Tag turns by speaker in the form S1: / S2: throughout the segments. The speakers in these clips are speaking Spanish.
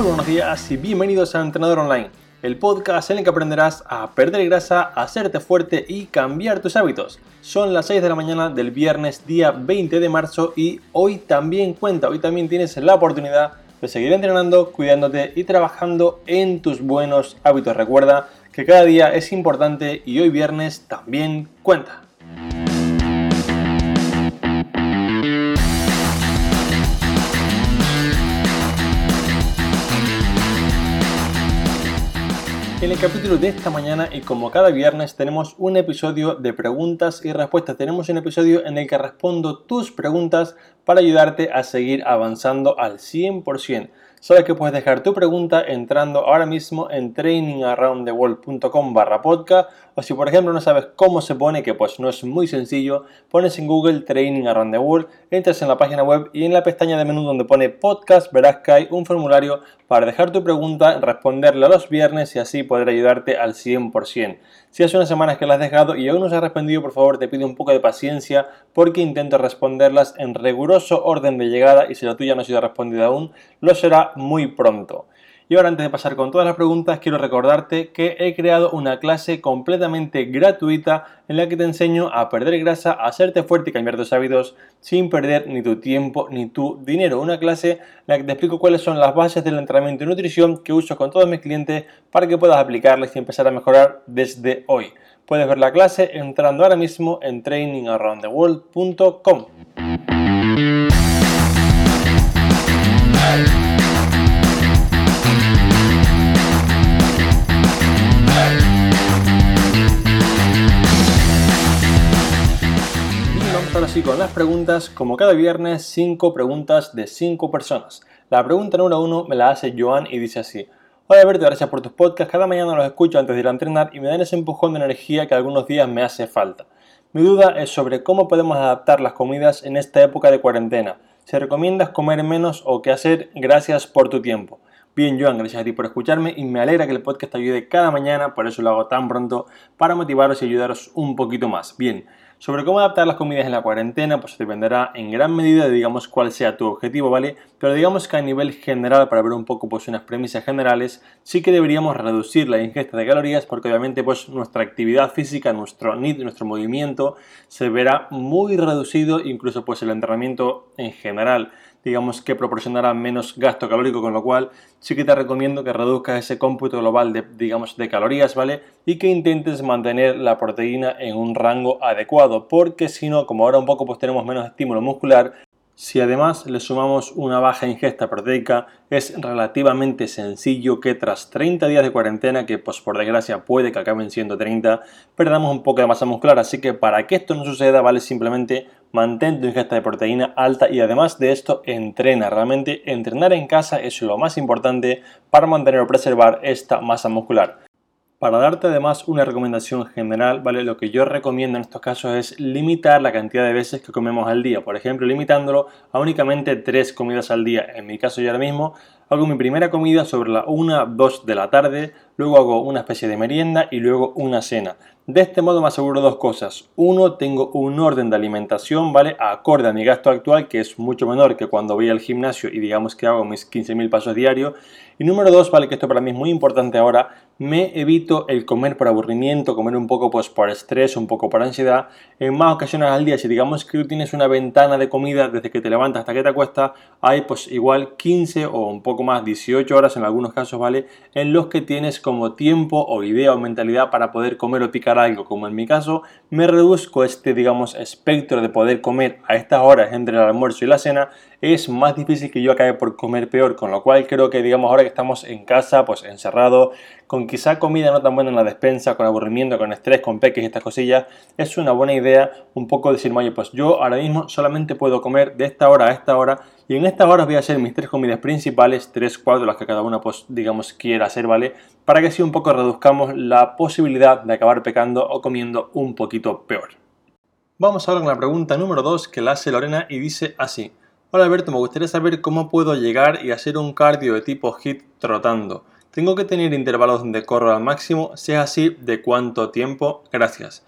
S1: Muy buenos días y bienvenidos a Entrenador Online, el podcast en el que aprenderás a perder grasa, a hacerte fuerte y cambiar tus hábitos. Son las 6 de la mañana del viernes día 20 de marzo y hoy también cuenta, hoy también tienes la oportunidad de seguir entrenando, cuidándote y trabajando en tus buenos hábitos. Recuerda que cada día es importante y hoy viernes también cuenta. En el capítulo de esta mañana y como cada viernes tenemos un episodio de preguntas y respuestas. Tenemos un episodio en el que respondo tus preguntas para ayudarte a seguir avanzando al 100%. Sabes que puedes dejar tu pregunta entrando ahora mismo en trainingaroundtheworld.com barra podcast o si por ejemplo no sabes cómo se pone, que pues no es muy sencillo, pones en Google Training Around the World, entras en la página web y en la pestaña de menú donde pone podcast verás que hay un formulario para dejar tu pregunta, responderla los viernes y así poder ayudarte al 100%. Si hace unas semanas que la has dejado y aún no se ha respondido, por favor te pido un poco de paciencia porque intento responderlas en riguroso orden de llegada y si la tuya no ha sido respondida aún, lo será muy pronto. Y ahora antes de pasar con todas las preguntas, quiero recordarte que he creado una clase completamente gratuita en la que te enseño a perder grasa, a hacerte fuerte y cambiar tus hábitos sin perder ni tu tiempo ni tu dinero. Una clase en la que te explico cuáles son las bases del entrenamiento y nutrición que uso con todos mis clientes para que puedas aplicarlas y empezar a mejorar desde hoy. Puedes ver la clase entrando ahora mismo en trainingaroundtheworld.com. sí con las preguntas. Como cada viernes, 5 preguntas de 5 personas. La pregunta número 1 me la hace Joan y dice así. Hola Alberto, gracias por tus podcasts. Cada mañana los escucho antes de ir a entrenar y me dan ese empujón de energía que algunos días me hace falta. Mi duda es sobre cómo podemos adaptar las comidas en esta época de cuarentena. ¿Se recomiendas comer menos o qué hacer? Gracias por tu tiempo. Bien, Joan, gracias a ti por escucharme y me alegra que el podcast te ayude cada mañana, por eso lo hago tan pronto, para motivaros y ayudaros un poquito más. Bien, sobre cómo adaptar las comidas en la cuarentena, pues dependerá en gran medida de digamos cuál sea tu objetivo, ¿vale? Pero digamos que a nivel general, para ver un poco pues unas premisas generales, sí que deberíamos reducir la ingesta de calorías porque obviamente pues nuestra actividad física, nuestro NIT, nuestro movimiento se verá muy reducido, incluso pues el entrenamiento en general digamos que proporcionará menos gasto calórico, con lo cual sí que te recomiendo que reduzcas ese cómputo global de, digamos, de calorías, ¿vale? Y que intentes mantener la proteína en un rango adecuado, porque si no, como ahora un poco pues tenemos menos estímulo muscular, si además le sumamos una baja ingesta proteica, es relativamente sencillo que tras 30 días de cuarentena, que pues por desgracia puede que acaben siendo 30, perdamos un poco de masa muscular. Así que para que esto no suceda, vale simplemente mantén tu ingesta de proteína alta y además de esto entrena. Realmente entrenar en casa es lo más importante para mantener o preservar esta masa muscular. Para darte además una recomendación general, ¿vale? Lo que yo recomiendo en estos casos es limitar la cantidad de veces que comemos al día. Por ejemplo, limitándolo a únicamente tres comidas al día. En mi caso yo ahora mismo hago mi primera comida sobre la 1, 2 de la tarde, luego hago una especie de merienda y luego una cena. De este modo me aseguro dos cosas. Uno, tengo un orden de alimentación, ¿vale? Acorde a mi gasto actual, que es mucho menor que cuando voy al gimnasio y digamos que hago mis 15.000 pasos diarios. Y número dos, ¿vale? Que esto para mí es muy importante ahora, me evito el comer por aburrimiento, comer un poco pues por estrés, un poco por ansiedad, en más ocasiones al día. Si digamos que tú tienes una ventana de comida desde que te levantas hasta que te acuestas, hay pues igual 15 o un poco más, 18 horas en algunos casos, ¿vale? En los que tienes como tiempo o idea o mentalidad para poder comer o picar algo, como en mi caso, me reduzco este, digamos, espectro de poder comer a estas horas entre el almuerzo y la cena, es más difícil que yo acabe por comer peor, con lo cual creo que, digamos, ahora que estamos en casa, pues encerrado, con quizá comida no tan buena en la despensa, con aburrimiento, con estrés, con peques y estas cosillas, es una buena idea un poco decir, oye, pues yo ahora mismo solamente puedo comer de esta hora a esta hora y en esta hora voy a hacer mis tres comidas principales, tres, cuatro, las que cada una, pues, digamos, quiera hacer, ¿vale? Para que así un poco reduzcamos la posibilidad de acabar pecando o comiendo un poquito peor. Vamos ahora con la pregunta número 2 que la hace Lorena y dice así. Hola Alberto, me gustaría saber cómo puedo llegar y hacer un cardio de tipo HIT trotando. Tengo que tener intervalos donde corro al máximo, si es así, ¿de cuánto tiempo? Gracias.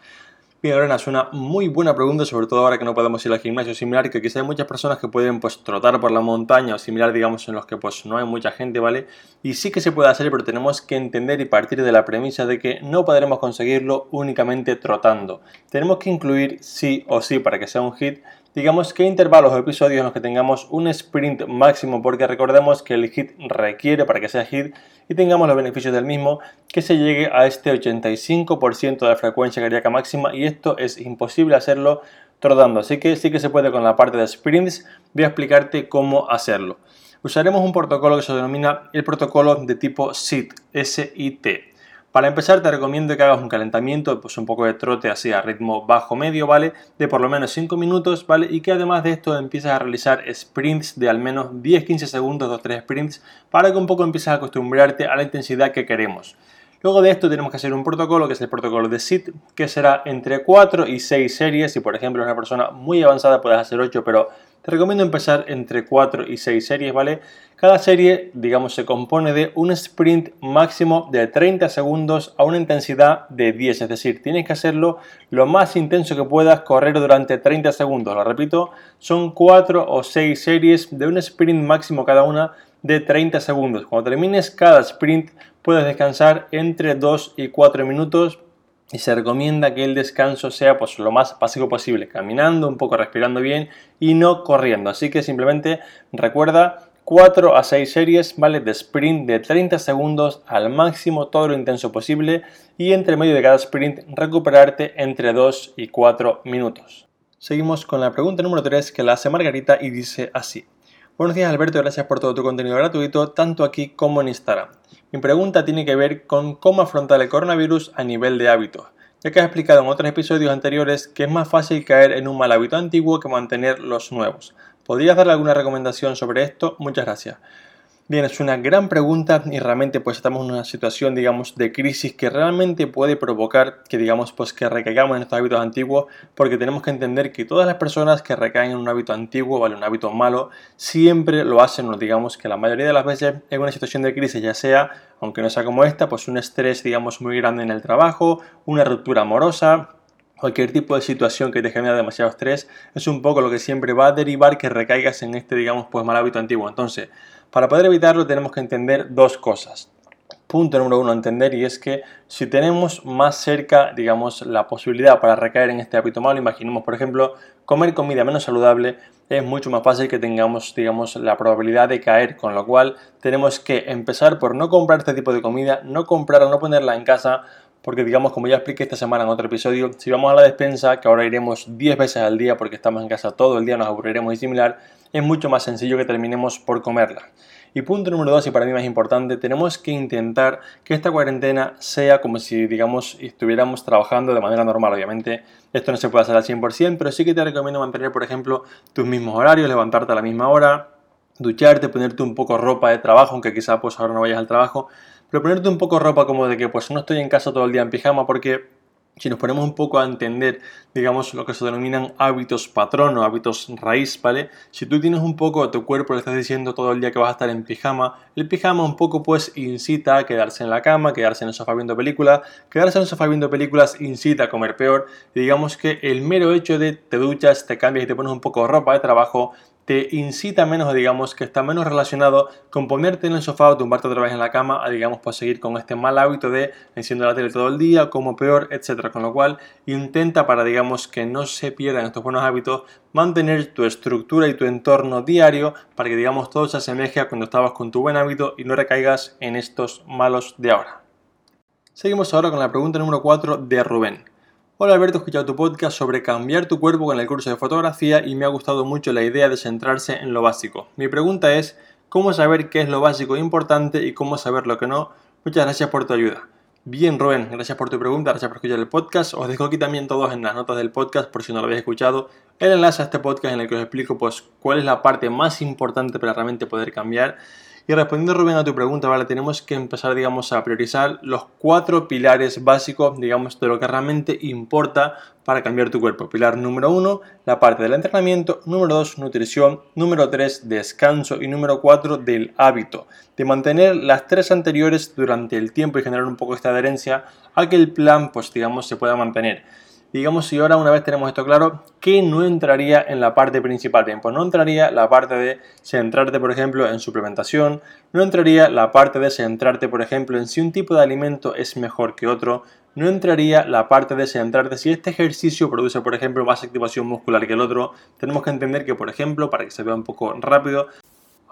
S1: Bien, Lorena, es una muy buena pregunta, sobre todo ahora que no podemos ir al gimnasio similar, que quizá hay muchas personas que pueden pues trotar por la montaña o similar, digamos, en los que pues no hay mucha gente, ¿vale? Y sí que se puede hacer, pero tenemos que entender y partir de la premisa de que no podremos conseguirlo únicamente trotando. Tenemos que incluir sí o sí para que sea un hit digamos que intervalos o episodios en los que tengamos un sprint máximo, porque recordemos que el hit requiere para que sea hit y tengamos los beneficios del mismo, que se llegue a este 85% de la frecuencia cardíaca máxima y esto es imposible hacerlo trotando, así que sí que se puede con la parte de sprints, voy a explicarte cómo hacerlo. Usaremos un protocolo que se denomina el protocolo de tipo SIT, S-I-T. Para empezar te recomiendo que hagas un calentamiento, pues un poco de trote así a ritmo bajo medio, ¿vale? De por lo menos 5 minutos, ¿vale? Y que además de esto empieces a realizar sprints de al menos 10-15 segundos, 2-3 sprints, para que un poco empieces a acostumbrarte a la intensidad que queremos. Luego de esto tenemos que hacer un protocolo, que es el protocolo de SIT, que será entre 4 y 6 series. Si por ejemplo una persona muy avanzada puedes hacer 8, pero te recomiendo empezar entre 4 y 6 series, ¿vale? Cada serie, digamos, se compone de un sprint máximo de 30 segundos a una intensidad de 10, es decir, tienes que hacerlo lo más intenso que puedas, correr durante 30 segundos. Lo repito, son 4 o 6 series de un sprint máximo cada una de 30 segundos. Cuando termines cada sprint, puedes descansar entre 2 y 4 minutos y se recomienda que el descanso sea pues, lo más básico posible, caminando, un poco respirando bien y no corriendo. Así que simplemente recuerda 4 a 6 series ¿vale? de sprint de 30 segundos al máximo, todo lo intenso posible y entre medio de cada sprint recuperarte entre 2 y 4 minutos. Seguimos con la pregunta número 3 que la hace Margarita y dice así. Buenos días Alberto, gracias por todo tu contenido gratuito, tanto aquí como en Instagram. Mi pregunta tiene que ver con cómo afrontar el coronavirus a nivel de hábitos, ya que has explicado en otros episodios anteriores que es más fácil caer en un mal hábito antiguo que mantener los nuevos. ¿Podrías darle alguna recomendación sobre esto? Muchas gracias. Bien, es una gran pregunta y realmente pues estamos en una situación digamos de crisis que realmente puede provocar que digamos pues que recaigamos en estos hábitos antiguos porque tenemos que entender que todas las personas que recaen en un hábito antiguo, vale, un hábito malo, siempre lo hacen, digamos que la mayoría de las veces en una situación de crisis, ya sea, aunque no sea como esta, pues un estrés digamos muy grande en el trabajo, una ruptura amorosa, cualquier tipo de situación que te genera demasiado estrés, es un poco lo que siempre va a derivar que recaigas en este, digamos, pues mal hábito antiguo. Entonces, para poder evitarlo tenemos que entender dos cosas. Punto número uno, entender y es que si tenemos más cerca, digamos, la posibilidad para recaer en este hábito malo, imaginemos, por ejemplo, comer comida menos saludable, es mucho más fácil que tengamos, digamos, la probabilidad de caer, con lo cual tenemos que empezar por no comprar este tipo de comida, no comprar o no ponerla en casa, porque digamos, como ya expliqué esta semana en otro episodio, si vamos a la despensa, que ahora iremos 10 veces al día porque estamos en casa todo el día, nos aburriremos y similar, es mucho más sencillo que terminemos por comerla. Y punto número dos, y para mí más importante, tenemos que intentar que esta cuarentena sea como si, digamos, estuviéramos trabajando de manera normal. Obviamente, esto no se puede hacer al 100%, pero sí que te recomiendo mantener, por ejemplo, tus mismos horarios, levantarte a la misma hora, ducharte, ponerte un poco ropa de trabajo, aunque quizá pues ahora no vayas al trabajo, pero ponerte un poco ropa como de que pues no estoy en casa todo el día en pijama porque si nos ponemos un poco a entender, digamos, lo que se denominan hábitos patrón o hábitos raíz, ¿vale? Si tú tienes un poco a tu cuerpo, le estás diciendo todo el día que vas a estar en pijama, el pijama un poco pues incita a quedarse en la cama, quedarse en el sofá viendo películas, quedarse en el sofá viendo películas incita a comer peor, y digamos que el mero hecho de te duchas, te cambias y te pones un poco de ropa de trabajo, te incita menos, digamos, que está menos relacionado con ponerte en el sofá o tumbarte otra vez en la cama a, digamos, pues seguir con este mal hábito de enciendo la tele todo el día, como peor, etcétera. Con lo cual, intenta para, digamos, que no se pierdan estos buenos hábitos, mantener tu estructura y tu entorno diario para que, digamos, todo se asemeje a cuando estabas con tu buen hábito y no recaigas en estos malos de ahora. Seguimos ahora con la pregunta número 4 de Rubén. Hola Alberto, he escuchado tu podcast sobre cambiar tu cuerpo con el curso de fotografía y me ha gustado mucho la idea de centrarse en lo básico. Mi pregunta es, ¿cómo saber qué es lo básico e importante y cómo saber lo que no? Muchas gracias por tu ayuda. Bien, Rubén, gracias por tu pregunta, gracias por escuchar el podcast. Os dejo aquí también todos en las notas del podcast por si no lo habéis escuchado. El enlace a este podcast en el que os explico pues cuál es la parte más importante para realmente poder cambiar. Y respondiendo Rubén a tu pregunta, ¿vale? Tenemos que empezar, digamos, a priorizar los cuatro pilares básicos, digamos, de lo que realmente importa para cambiar tu cuerpo. Pilar número uno, la parte del entrenamiento. Número dos, nutrición. Número tres, descanso. Y número cuatro, del hábito. De mantener las tres anteriores durante el tiempo y generar un poco esta adherencia a que el plan, pues digamos, se pueda mantener. Digamos, si ahora una vez tenemos esto claro, ¿qué no entraría en la parte principal? Bien, pues no entraría la parte de centrarte, por ejemplo, en suplementación, no entraría la parte de centrarte, por ejemplo, en si un tipo de alimento es mejor que otro, no entraría la parte de centrarte si este ejercicio produce, por ejemplo, más activación muscular que el otro. Tenemos que entender que, por ejemplo, para que se vea un poco rápido,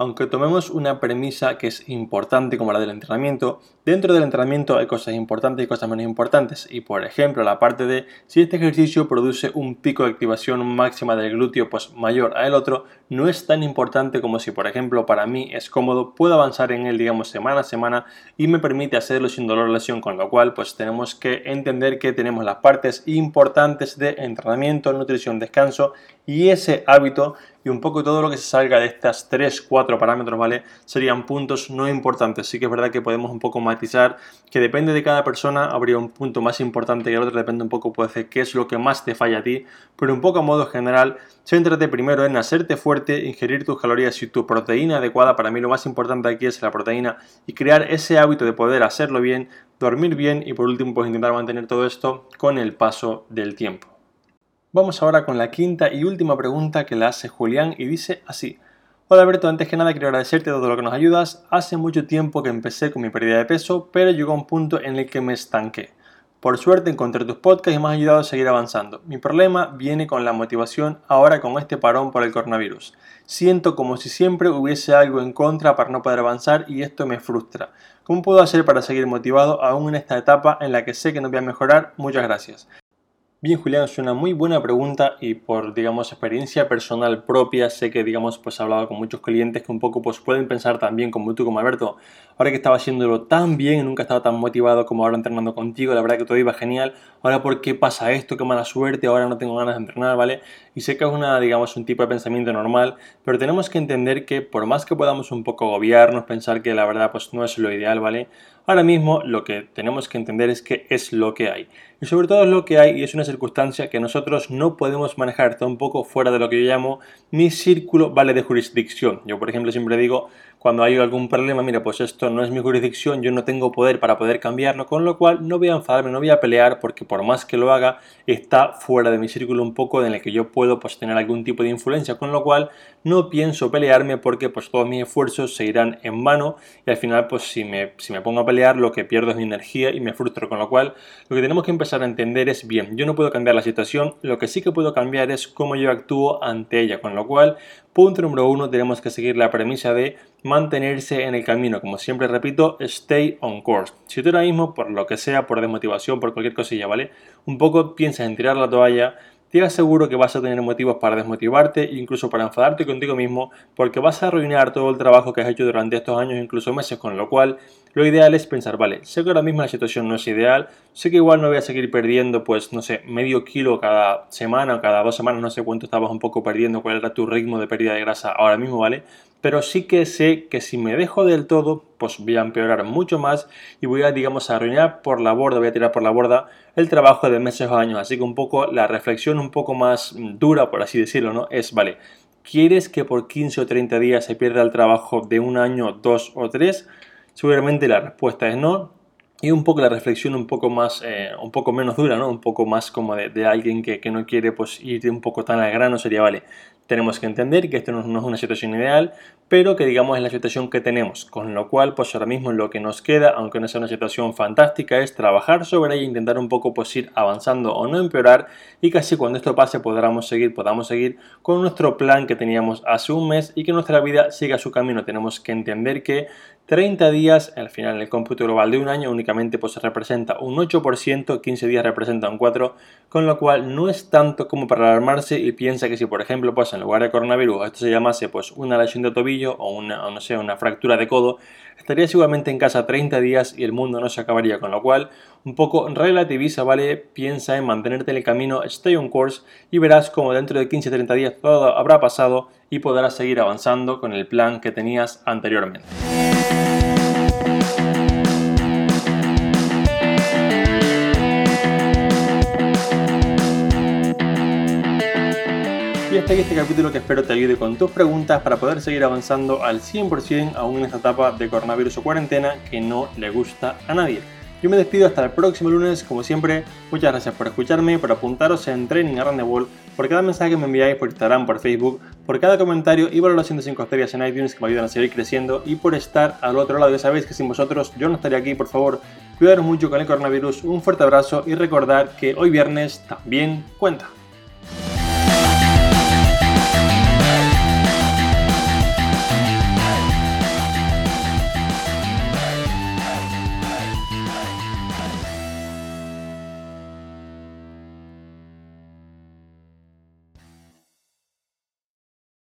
S1: aunque tomemos una premisa que es importante como la del entrenamiento, dentro del entrenamiento hay cosas importantes y cosas menos importantes. Y por ejemplo, la parte de si este ejercicio produce un pico de activación máxima del glúteo pues mayor a el otro, no es tan importante como si por ejemplo para mí es cómodo, puedo avanzar en él digamos semana a semana y me permite hacerlo sin dolor o lesión, con lo cual pues tenemos que entender que tenemos las partes importantes de entrenamiento, nutrición, descanso y ese hábito y un poco todo lo que se salga de estas 3, 4 parámetros, ¿vale? Serían puntos no importantes. Sí que es verdad que podemos un poco matizar que depende de cada persona, habría un punto más importante que el otro, depende un poco, puede ser qué es lo que más te falla a ti, pero un poco a modo general, céntrate primero en hacerte fuerte, ingerir tus calorías y tu proteína adecuada. Para mí lo más importante aquí es la proteína y crear ese hábito de poder hacerlo bien, dormir bien y por último pues intentar mantener todo esto con el paso del tiempo. Vamos ahora con la quinta y última pregunta que la hace Julián y dice así. Hola Alberto, antes que nada quiero agradecerte todo lo que nos ayudas. Hace mucho tiempo que empecé con mi pérdida de peso, pero llegó un punto en el que me estanqué. Por suerte encontré tus podcasts y me has ayudado a seguir avanzando. Mi problema viene con la motivación ahora con este parón por el coronavirus. Siento como si siempre hubiese algo en contra para no poder avanzar y esto me frustra. ¿Cómo puedo hacer para seguir motivado aún en esta etapa en la que sé que no voy a mejorar? Muchas gracias. Bien, Julián, es una muy buena pregunta y por, digamos, experiencia personal propia, sé que, digamos, pues he hablado con muchos clientes que un poco pues pueden pensar también como tú, como Alberto, ahora que estaba haciéndolo tan bien, nunca estaba tan motivado como ahora entrenando contigo, la verdad que todo iba genial, ahora por qué pasa esto, qué mala suerte, ahora no tengo ganas de entrenar, ¿vale? Y sé que es una, digamos, un tipo de pensamiento normal, pero tenemos que entender que por más que podamos un poco agobiarnos, pensar que la verdad pues no es lo ideal, ¿vale? Ahora mismo lo que tenemos que entender es que es lo que hay. Y sobre todo es lo que hay y es una circunstancia que nosotros no podemos manejar, está un poco fuera de lo que yo llamo mi círculo vale de jurisdicción. Yo, por ejemplo, siempre digo, cuando hay algún problema, mira, pues esto no es mi jurisdicción, yo no tengo poder para poder cambiarlo, con lo cual no voy a enfadarme, no voy a pelear, porque por más que lo haga, está fuera de mi círculo un poco en el que yo puedo pues, tener algún tipo de influencia, con lo cual no pienso pelearme porque pues todos mis esfuerzos se irán en vano y al final pues si me, si me pongo a pelear lo que pierdo es mi energía y me frustro, con lo cual lo que tenemos que empezar a entender es, bien, yo no puedo cambiar la situación, lo que sí que puedo cambiar es cómo yo actúo ante ella, con lo cual Punto número uno, tenemos que seguir la premisa de mantenerse en el camino. Como siempre repito, stay on course. Si tú ahora mismo, por lo que sea, por desmotivación, por cualquier cosilla, ¿vale? Un poco piensas en tirar la toalla, te aseguro que vas a tener motivos para desmotivarte e incluso para enfadarte contigo mismo porque vas a arruinar todo el trabajo que has hecho durante estos años, incluso meses, con lo cual lo ideal es pensar, vale, sé que ahora mismo la situación no es ideal, sé que igual no voy a seguir perdiendo, pues, no sé, medio kilo cada semana o cada dos semanas, no sé cuánto estabas un poco perdiendo, cuál era tu ritmo de pérdida de grasa ahora mismo, ¿vale? Pero sí que sé que si me dejo del todo, pues voy a empeorar mucho más y voy a, digamos, arruinar por la borda, voy a tirar por la borda el trabajo de meses o años. Así que un poco la reflexión un poco más dura, por así decirlo, ¿no? Es, vale, ¿quieres que por 15 o 30 días se pierda el trabajo de un año, dos o tres? Seguramente la respuesta es no. Y un poco la reflexión un poco más, eh, un poco menos dura, ¿no? Un poco más como de, alguien que, que, no quiere pues ir un poco tan al grano sería, vale, tenemos que entender que esto no, es una situación ideal, pero que digamos es la situación que tenemos, con lo cual pues ahora mismo lo que nos queda, aunque no sea una situación fantástica, es trabajar sobre ella e intentar un poco pues ir avanzando o no empeorar y casi cuando esto pase podamos seguir, podamos seguir con nuestro plan que teníamos hace un mes y que nuestra vida siga su camino. Tenemos que entender que 30 días, al final el cómputo global de un año únicamente pues representa un 8%, 15 días representa un 4%, con lo cual no es tanto como para alarmarse y piensa que si por ejemplo pues en lugar de coronavirus esto se llamase pues una lesión de tobillo o una, no sé, una fractura de codo, estarías igualmente en casa 30 días y el mundo no se acabaría, con lo cual un poco relativiza, ¿vale? Piensa en mantenerte en el camino, stay on course y verás como dentro de 15-30 días todo habrá pasado y podrás seguir avanzando con el plan que tenías anteriormente. Hasta aquí este capítulo que espero te ayude con tus preguntas para poder seguir avanzando al 100% aún en esta etapa de coronavirus o cuarentena que no le gusta a nadie. Yo me despido hasta el próximo lunes, como siempre, muchas gracias por escucharme, por apuntaros en Training Around the por cada mensaje que me enviáis por Instagram, por Facebook, por cada comentario y valoración de 5 estrellas en iTunes que me ayudan a seguir creciendo y por estar al otro lado. Ya sabéis que sin vosotros yo no estaría aquí, por favor, cuidaros mucho con el coronavirus, un fuerte abrazo y recordar que hoy viernes también cuenta.